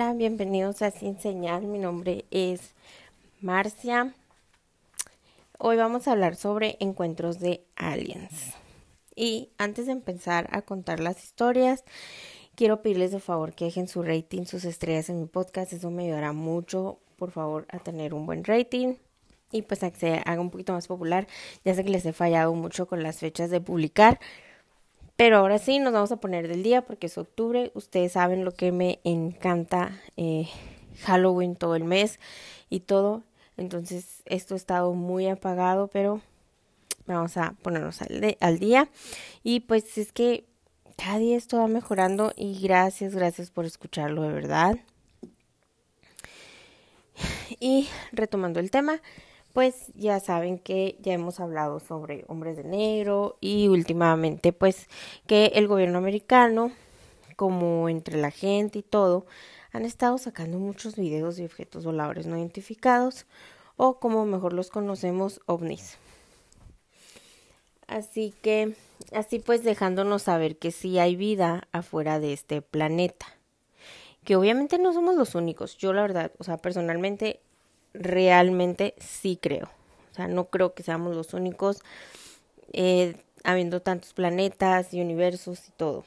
Hola, bienvenidos a Sin Señal. Mi nombre es Marcia. Hoy vamos a hablar sobre encuentros de aliens. Y antes de empezar a contar las historias, quiero pedirles de favor que dejen su rating, sus estrellas en mi podcast. Eso me ayudará mucho, por favor, a tener un buen rating y pues a que se haga un poquito más popular. Ya sé que les he fallado mucho con las fechas de publicar pero ahora sí, nos vamos a poner del día porque es octubre. Ustedes saben lo que me encanta eh, Halloween todo el mes y todo. Entonces, esto ha estado muy apagado, pero vamos a ponernos al, al día. Y pues es que cada día esto va mejorando y gracias, gracias por escucharlo de verdad. Y retomando el tema, pues ya saben que ya hemos hablado sobre hombres de negro y últimamente pues que el gobierno americano como entre la gente y todo han estado sacando muchos videos de objetos voladores no identificados o como mejor los conocemos ovnis. Así que así pues dejándonos saber que sí hay vida afuera de este planeta. Que obviamente no somos los únicos. Yo la verdad, o sea, personalmente realmente sí creo. O sea, no creo que seamos los únicos, eh, habiendo tantos planetas y universos y todo.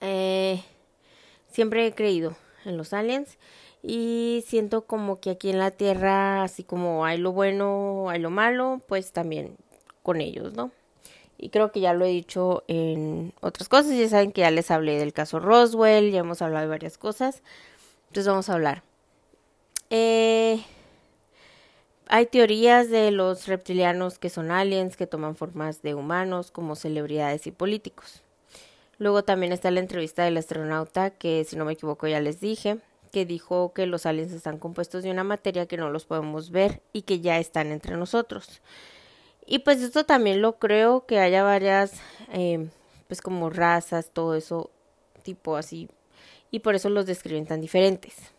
Eh, siempre he creído en los aliens y siento como que aquí en la Tierra, así como hay lo bueno, hay lo malo, pues también con ellos, ¿no? Y creo que ya lo he dicho en otras cosas, ya saben que ya les hablé del caso Roswell, ya hemos hablado de varias cosas, entonces vamos a hablar. Eh, hay teorías de los reptilianos que son aliens, que toman formas de humanos como celebridades y políticos. Luego también está la entrevista del astronauta que, si no me equivoco, ya les dije, que dijo que los aliens están compuestos de una materia que no los podemos ver y que ya están entre nosotros. Y pues esto también lo creo que haya varias, eh, pues como razas, todo eso, tipo así, y por eso los describen tan diferentes.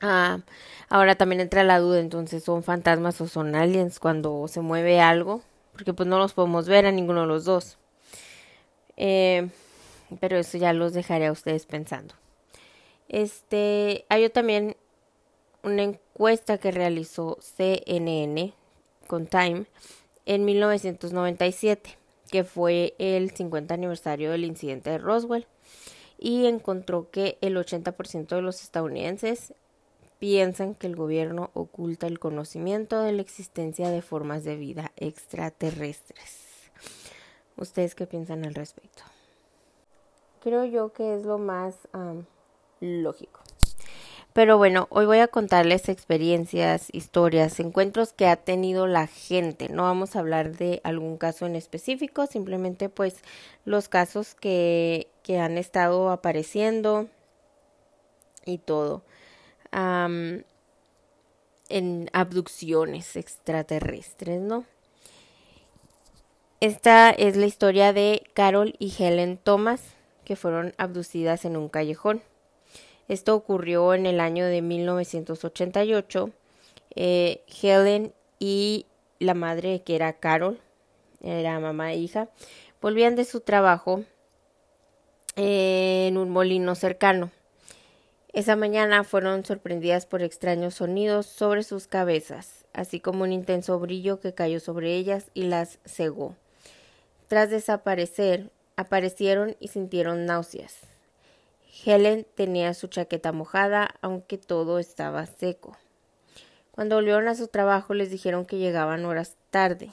Ah, ahora también entra la duda, entonces, ¿son fantasmas o son aliens cuando se mueve algo? Porque pues no los podemos ver a ninguno de los dos. Eh, pero eso ya los dejaré a ustedes pensando. Este, hay también una encuesta que realizó CNN con Time en 1997, que fue el 50 aniversario del incidente de Roswell, y encontró que el 80% de los estadounidenses piensan que el gobierno oculta el conocimiento de la existencia de formas de vida extraterrestres. ¿Ustedes qué piensan al respecto? Creo yo que es lo más lógico. Pero bueno, hoy voy a contarles experiencias, historias, encuentros que ha tenido la gente. No vamos a hablar de algún caso en específico, simplemente pues los casos que, que han estado apareciendo y todo en abducciones extraterrestres, ¿no? Esta es la historia de Carol y Helen Thomas, que fueron abducidas en un callejón. Esto ocurrió en el año de 1988. Eh, Helen y la madre, que era Carol, era mamá e hija, volvían de su trabajo en un molino cercano. Esa mañana fueron sorprendidas por extraños sonidos sobre sus cabezas, así como un intenso brillo que cayó sobre ellas y las cegó. Tras desaparecer, aparecieron y sintieron náuseas. Helen tenía su chaqueta mojada, aunque todo estaba seco. Cuando volvieron a su trabajo les dijeron que llegaban horas tarde.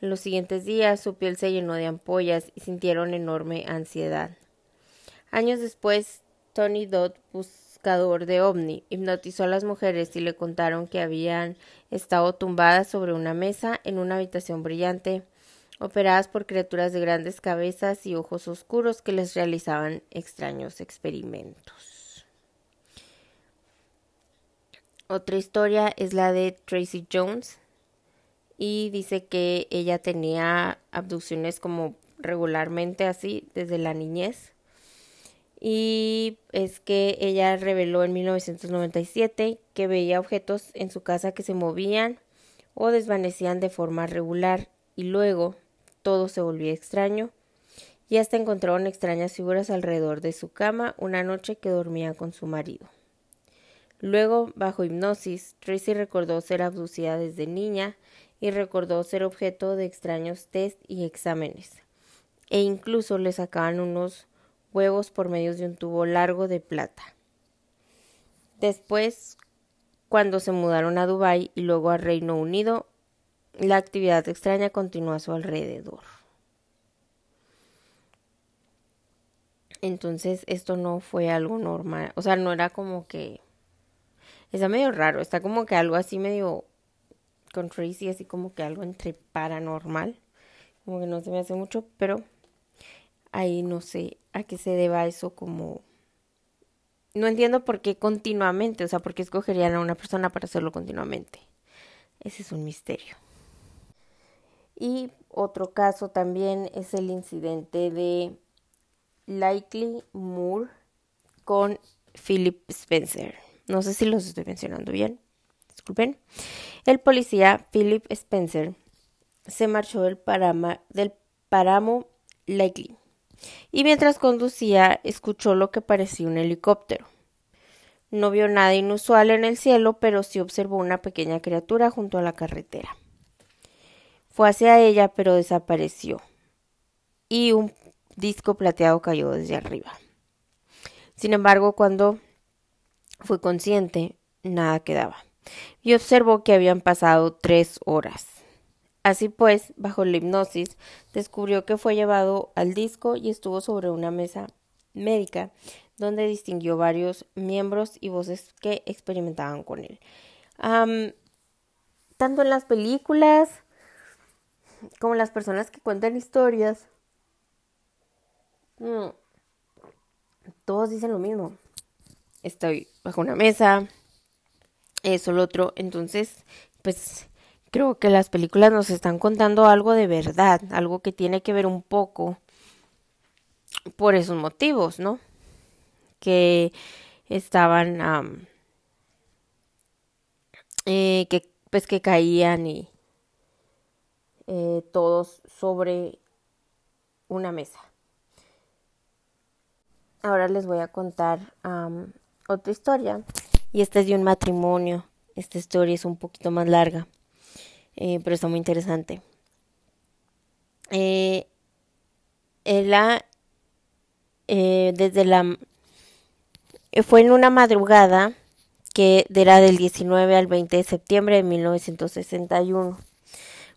En los siguientes días su piel se llenó de ampollas y sintieron enorme ansiedad. Años después, Tony Dodd buscador de ovni hipnotizó a las mujeres y le contaron que habían estado tumbadas sobre una mesa en una habitación brillante, operadas por criaturas de grandes cabezas y ojos oscuros que les realizaban extraños experimentos. Otra historia es la de Tracy Jones y dice que ella tenía abducciones como regularmente así desde la niñez y es que ella reveló en 1997 que veía objetos en su casa que se movían o desvanecían de forma regular y luego todo se volvía extraño y hasta encontraron extrañas figuras alrededor de su cama una noche que dormía con su marido. Luego, bajo hipnosis, Tracy recordó ser abducida desde niña y recordó ser objeto de extraños test y exámenes, e incluso le sacaban unos huevos por medio de un tubo largo de plata. Después, cuando se mudaron a Dubái y luego a Reino Unido, la actividad extraña continuó a su alrededor. Entonces esto no fue algo normal, o sea, no era como que... Está medio raro, está como que algo así medio con Tracy, así como que algo entre paranormal, como que no se me hace mucho, pero ahí no sé a qué se deba eso como... No entiendo por qué continuamente, o sea, por qué escogerían a una persona para hacerlo continuamente. Ese es un misterio. Y otro caso también es el incidente de Likely Moore con Philip Spencer. No sé si los estoy mencionando bien. Disculpen. El policía Philip Spencer se marchó del, del páramo Likely y mientras conducía escuchó lo que parecía un helicóptero. No vio nada inusual en el cielo, pero sí observó una pequeña criatura junto a la carretera. Fue hacia ella, pero desapareció. Y un disco plateado cayó desde arriba. Sin embargo, cuando fue consciente, nada quedaba, y observó que habían pasado tres horas. Así pues, bajo la hipnosis, descubrió que fue llevado al disco y estuvo sobre una mesa médica donde distinguió varios miembros y voces que experimentaban con él. tanto en las películas como las personas que cuentan historias, Mm. Todos dicen lo mismo. Estoy bajo una mesa, eso, lo otro. Entonces, pues creo que las películas nos están contando algo de verdad, algo que tiene que ver un poco por esos motivos, ¿no? Que estaban, eh, que pues que caían y eh, todos sobre una mesa. Ahora les voy a contar otra historia. Y esta es de un matrimonio. Esta historia es un poquito más larga. Eh, pero está muy interesante. Eh, ella, eh, desde la... Fue en una madrugada que era del 19 al 20 de septiembre de 1961.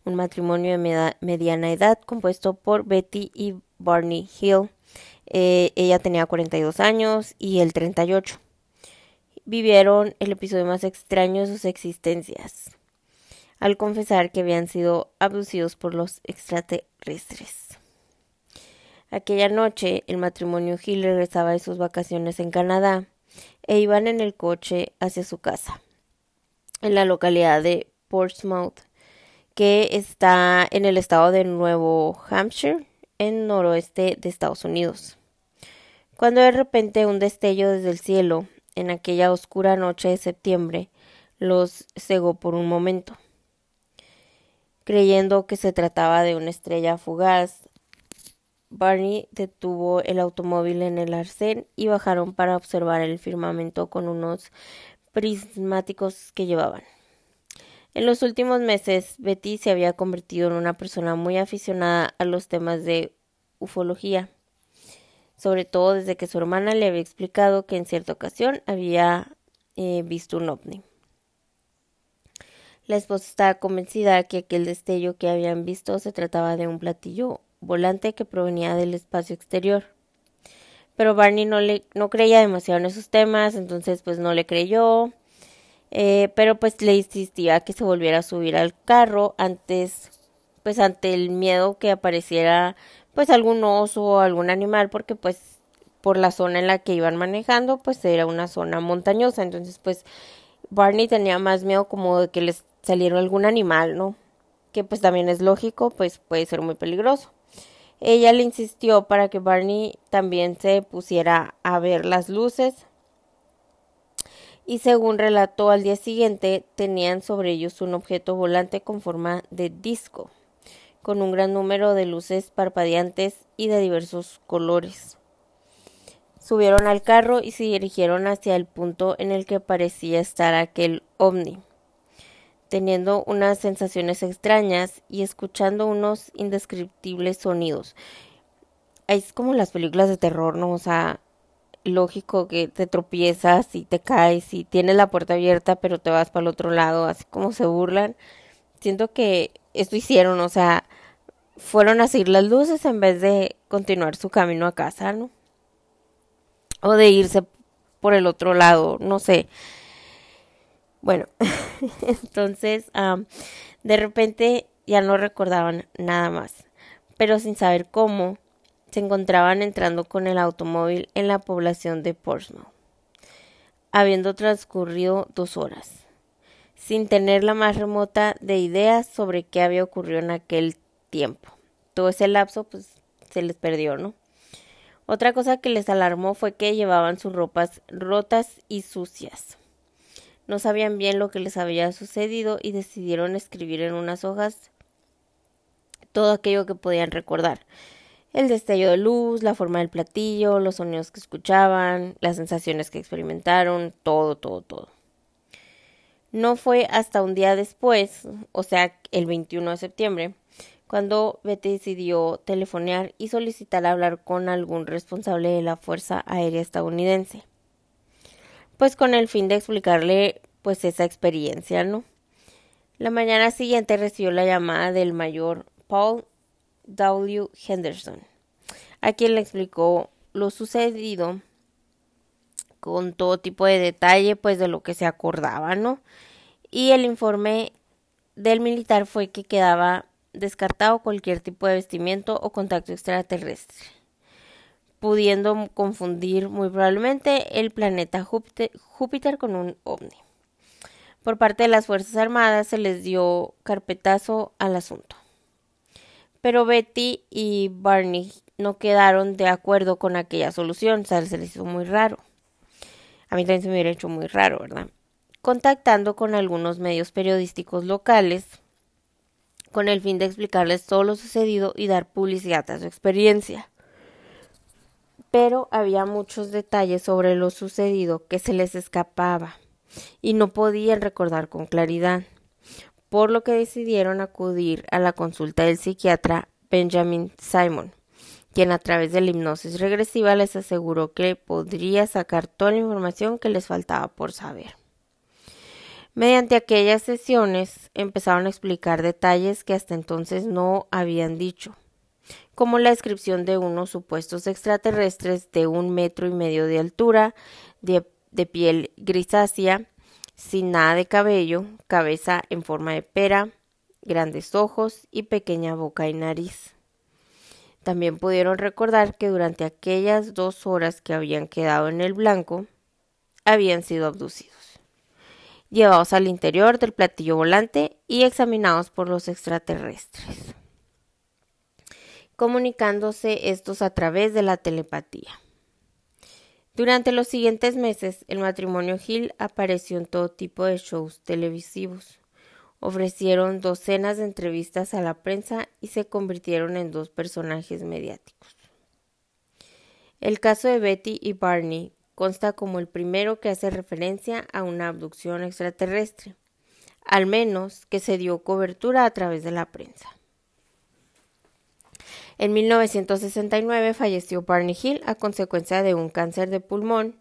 Un matrimonio de mediana edad compuesto por Betty y Barney Hill eh, ella tenía 42 años y él 38. Vivieron el episodio más extraño de sus existencias, al confesar que habían sido abducidos por los extraterrestres. Aquella noche, el matrimonio Hill regresaba de sus vacaciones en Canadá e iban en el coche hacia su casa, en la localidad de Portsmouth, que está en el estado de Nuevo Hampshire, en noroeste de Estados Unidos. Cuando de repente un destello desde el cielo, en aquella oscura noche de septiembre, los cegó por un momento. Creyendo que se trataba de una estrella fugaz, Barney detuvo el automóvil en el arcén y bajaron para observar el firmamento con unos prismáticos que llevaban. En los últimos meses, Betty se había convertido en una persona muy aficionada a los temas de ufología, sobre todo desde que su hermana le había explicado que en cierta ocasión había eh, visto un ovni. La esposa estaba convencida que aquel destello que habían visto se trataba de un platillo volante que provenía del espacio exterior. Pero Barney no le no creía demasiado en esos temas, entonces pues no le creyó eh, pero pues le insistía que se volviera a subir al carro antes, pues ante el miedo que apareciera pues algún oso o algún animal, porque pues por la zona en la que iban manejando, pues era una zona montañosa, entonces pues Barney tenía más miedo como de que les saliera algún animal, ¿no? Que pues también es lógico, pues puede ser muy peligroso. Ella le insistió para que Barney también se pusiera a ver las luces, y según relató al día siguiente tenían sobre ellos un objeto volante con forma de disco, con un gran número de luces parpadeantes y de diversos colores. Subieron al carro y se dirigieron hacia el punto en el que parecía estar aquel ovni, teniendo unas sensaciones extrañas y escuchando unos indescriptibles sonidos. Es como las películas de terror, ¿no? O sea, lógico que te tropiezas y te caes y tienes la puerta abierta pero te vas para el otro lado, así como se burlan. Siento que esto hicieron, o sea, fueron a seguir las luces en vez de continuar su camino a casa, ¿no? O de irse por el otro lado, no sé. Bueno, entonces de repente ya no recordaban nada más, pero sin saber cómo, se encontraban entrando con el automóvil en la población de Portsmouth, habiendo transcurrido dos horas, sin tener la más remota de ideas sobre qué había ocurrido en aquel tiempo. Todo ese lapso, pues, se les perdió, ¿no? Otra cosa que les alarmó fue que llevaban sus ropas rotas y sucias. No sabían bien lo que les había sucedido y decidieron escribir en unas hojas todo aquello que podían recordar el destello de luz, la forma del platillo, los sonidos que escuchaban, las sensaciones que experimentaron, todo, todo, todo. No fue hasta un día después, o sea, el 21 de septiembre, cuando Betty decidió telefonear y solicitar hablar con algún responsable de la Fuerza Aérea estadounidense. Pues con el fin de explicarle pues esa experiencia, ¿no? La mañana siguiente recibió la llamada del mayor Paul W. Henderson, a quien le explicó lo sucedido con todo tipo de detalle, pues de lo que se acordaba, ¿no? Y el informe del militar fue que quedaba descartado cualquier tipo de vestimento o contacto extraterrestre, pudiendo confundir muy probablemente el planeta Júpiter, con un ovni. Por parte de las Fuerzas Armadas se les dio carpetazo al asunto pero Betty y Barney no quedaron de acuerdo con aquella solución, o sea, se les hizo muy raro. A mí también se me hubiera hecho muy raro, ¿verdad? Contactando con algunos medios periodísticos locales con el fin de explicarles todo lo sucedido y dar publicidad a su experiencia. Pero había muchos detalles sobre lo sucedido que se les escapaba y no podían recordar con claridad por lo que decidieron acudir a la consulta del psiquiatra Benjamin Simon, quien a través de la hipnosis regresiva les aseguró que podría sacar toda la información que les faltaba por saber. Mediante aquellas sesiones empezaron a explicar detalles que hasta entonces no habían dicho, como la descripción de unos supuestos extraterrestres de un metro y medio de altura, de, de piel grisácea, sin nada de cabello, cabeza en forma de pera, grandes ojos y pequeña boca y nariz. También pudieron recordar que durante aquellas dos horas que habían quedado en el blanco, habían sido abducidos, llevados al interior del platillo volante y examinados por los extraterrestres, comunicándose estos a través de la telepatía. Durante los siguientes meses, el matrimonio Hill apareció en todo tipo de shows televisivos. Ofrecieron docenas de entrevistas a la prensa y se convirtieron en dos personajes mediáticos. El caso de Betty y Barney consta como el primero que hace referencia a una abducción extraterrestre, al menos que se dio cobertura a través de la prensa. En 1969 falleció Barney Hill a consecuencia de un cáncer de pulmón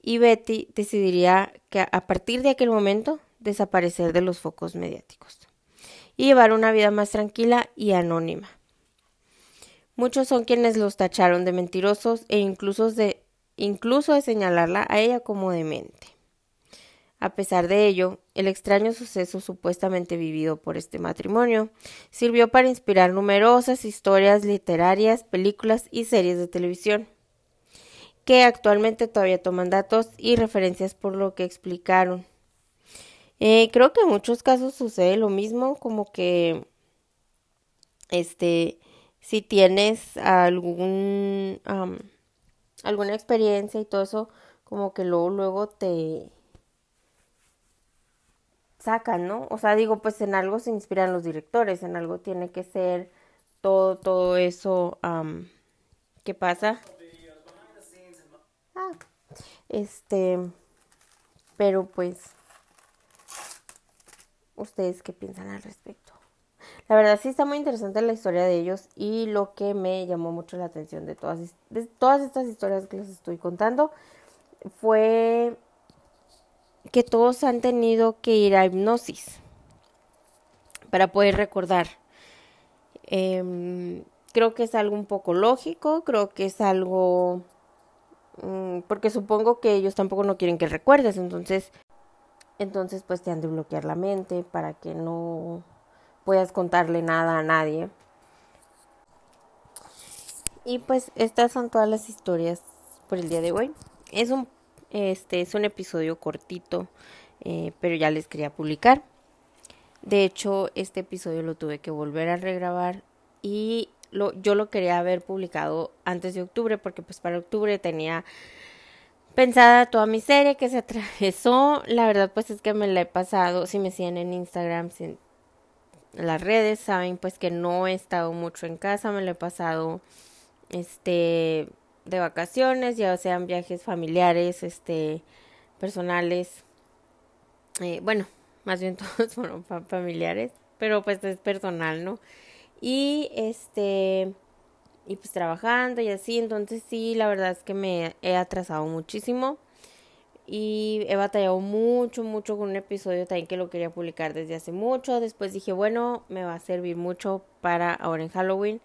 y Betty decidiría que a partir de aquel momento desaparecer de los focos mediáticos y llevar una vida más tranquila y anónima. Muchos son quienes los tacharon de mentirosos e incluso de, incluso de señalarla a ella como demente. A pesar de ello, el extraño suceso supuestamente vivido por este matrimonio sirvió para inspirar numerosas historias literarias, películas y series de televisión, que actualmente todavía toman datos y referencias por lo que explicaron. Eh, creo que en muchos casos sucede lo mismo, como que este si tienes algún alguna experiencia y todo eso, como que luego luego te sacan, ¿no? O sea, digo, pues en algo se inspiran los directores, en algo tiene que ser todo, todo eso que pasa. Ah, este, pero pues, ¿ustedes qué piensan al respecto? La verdad sí está muy interesante la historia de ellos y lo que me llamó mucho la atención de todas, de todas estas historias que les estoy contando fue que todos han tenido que ir a hipnosis para poder recordar. Em, creo que es algo un poco lógico, creo que es algo... Mm, porque supongo que ellos tampoco no quieren que recuerdes, entonces... Entonces pues te han de bloquear la mente para que no puedas contarle nada a nadie. Y pues estas son todas las historias por el día de hoy. Es un, este, es un episodio cortito, eh, pero ya les quería publicar. De hecho, este episodio lo tuve que volver a regrabar y yo lo quería haber publicado antes de octubre porque pues para octubre tenía pensada toda mi serie que se atravesó. La verdad pues es que me la he pasado, si me siguen en Instagram, si las redes saben pues que no he estado mucho en casa, me lo he pasado este de vacaciones, ya sean viajes familiares, este personales, eh, bueno, más bien todos fueron familiares, pero pues es personal, ¿no? Y este y pues trabajando y así, entonces sí, la verdad es que me he atrasado muchísimo y he batallado mucho, mucho con un episodio también que lo quería publicar desde hace mucho. Después dije, bueno, me va a servir mucho para ahora en Halloween.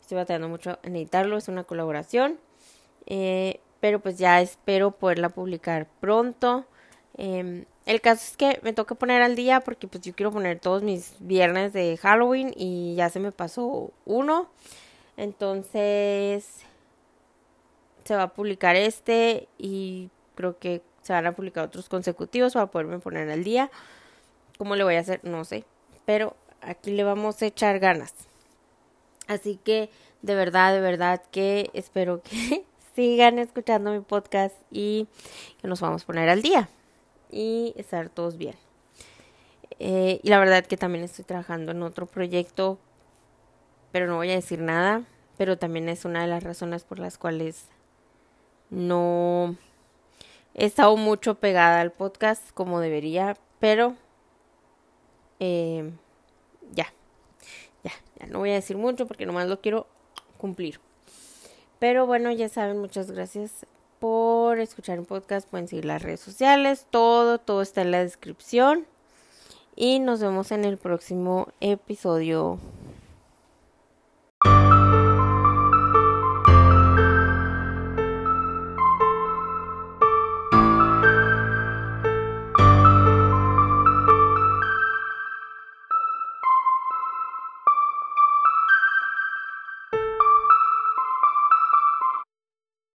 Estoy batallando mucho en editarlo, es una colaboración. Eh, pero pues ya espero poderla publicar pronto. Em, el caso es que me toca poner al día porque pues yo quiero poner todos mis viernes de Halloween y ya se me pasó uno. Entonces se va a publicar este y creo que se van a publicar otros consecutivos para poderme poner al día. ¿Cómo le voy a hacer? No sé. Pero aquí le vamos a echar ganas. Así que de verdad, de verdad que espero que sigan escuchando mi podcast y que nos vamos a poner al día y estar todos bien. Eh, y la verdad que también estoy trabajando en otro proyecto, pero no voy a decir nada, pero también es una de las razones por las cuales no He estado mucho pegada al podcast como debería, pero eh, ya, ya, ya no voy a decir mucho porque nomás lo quiero cumplir. Pero bueno, ya saben, muchas gracias por escuchar el podcast. Pueden seguir las redes sociales, todo, todo está en la descripción. Y nos vemos en el próximo episodio.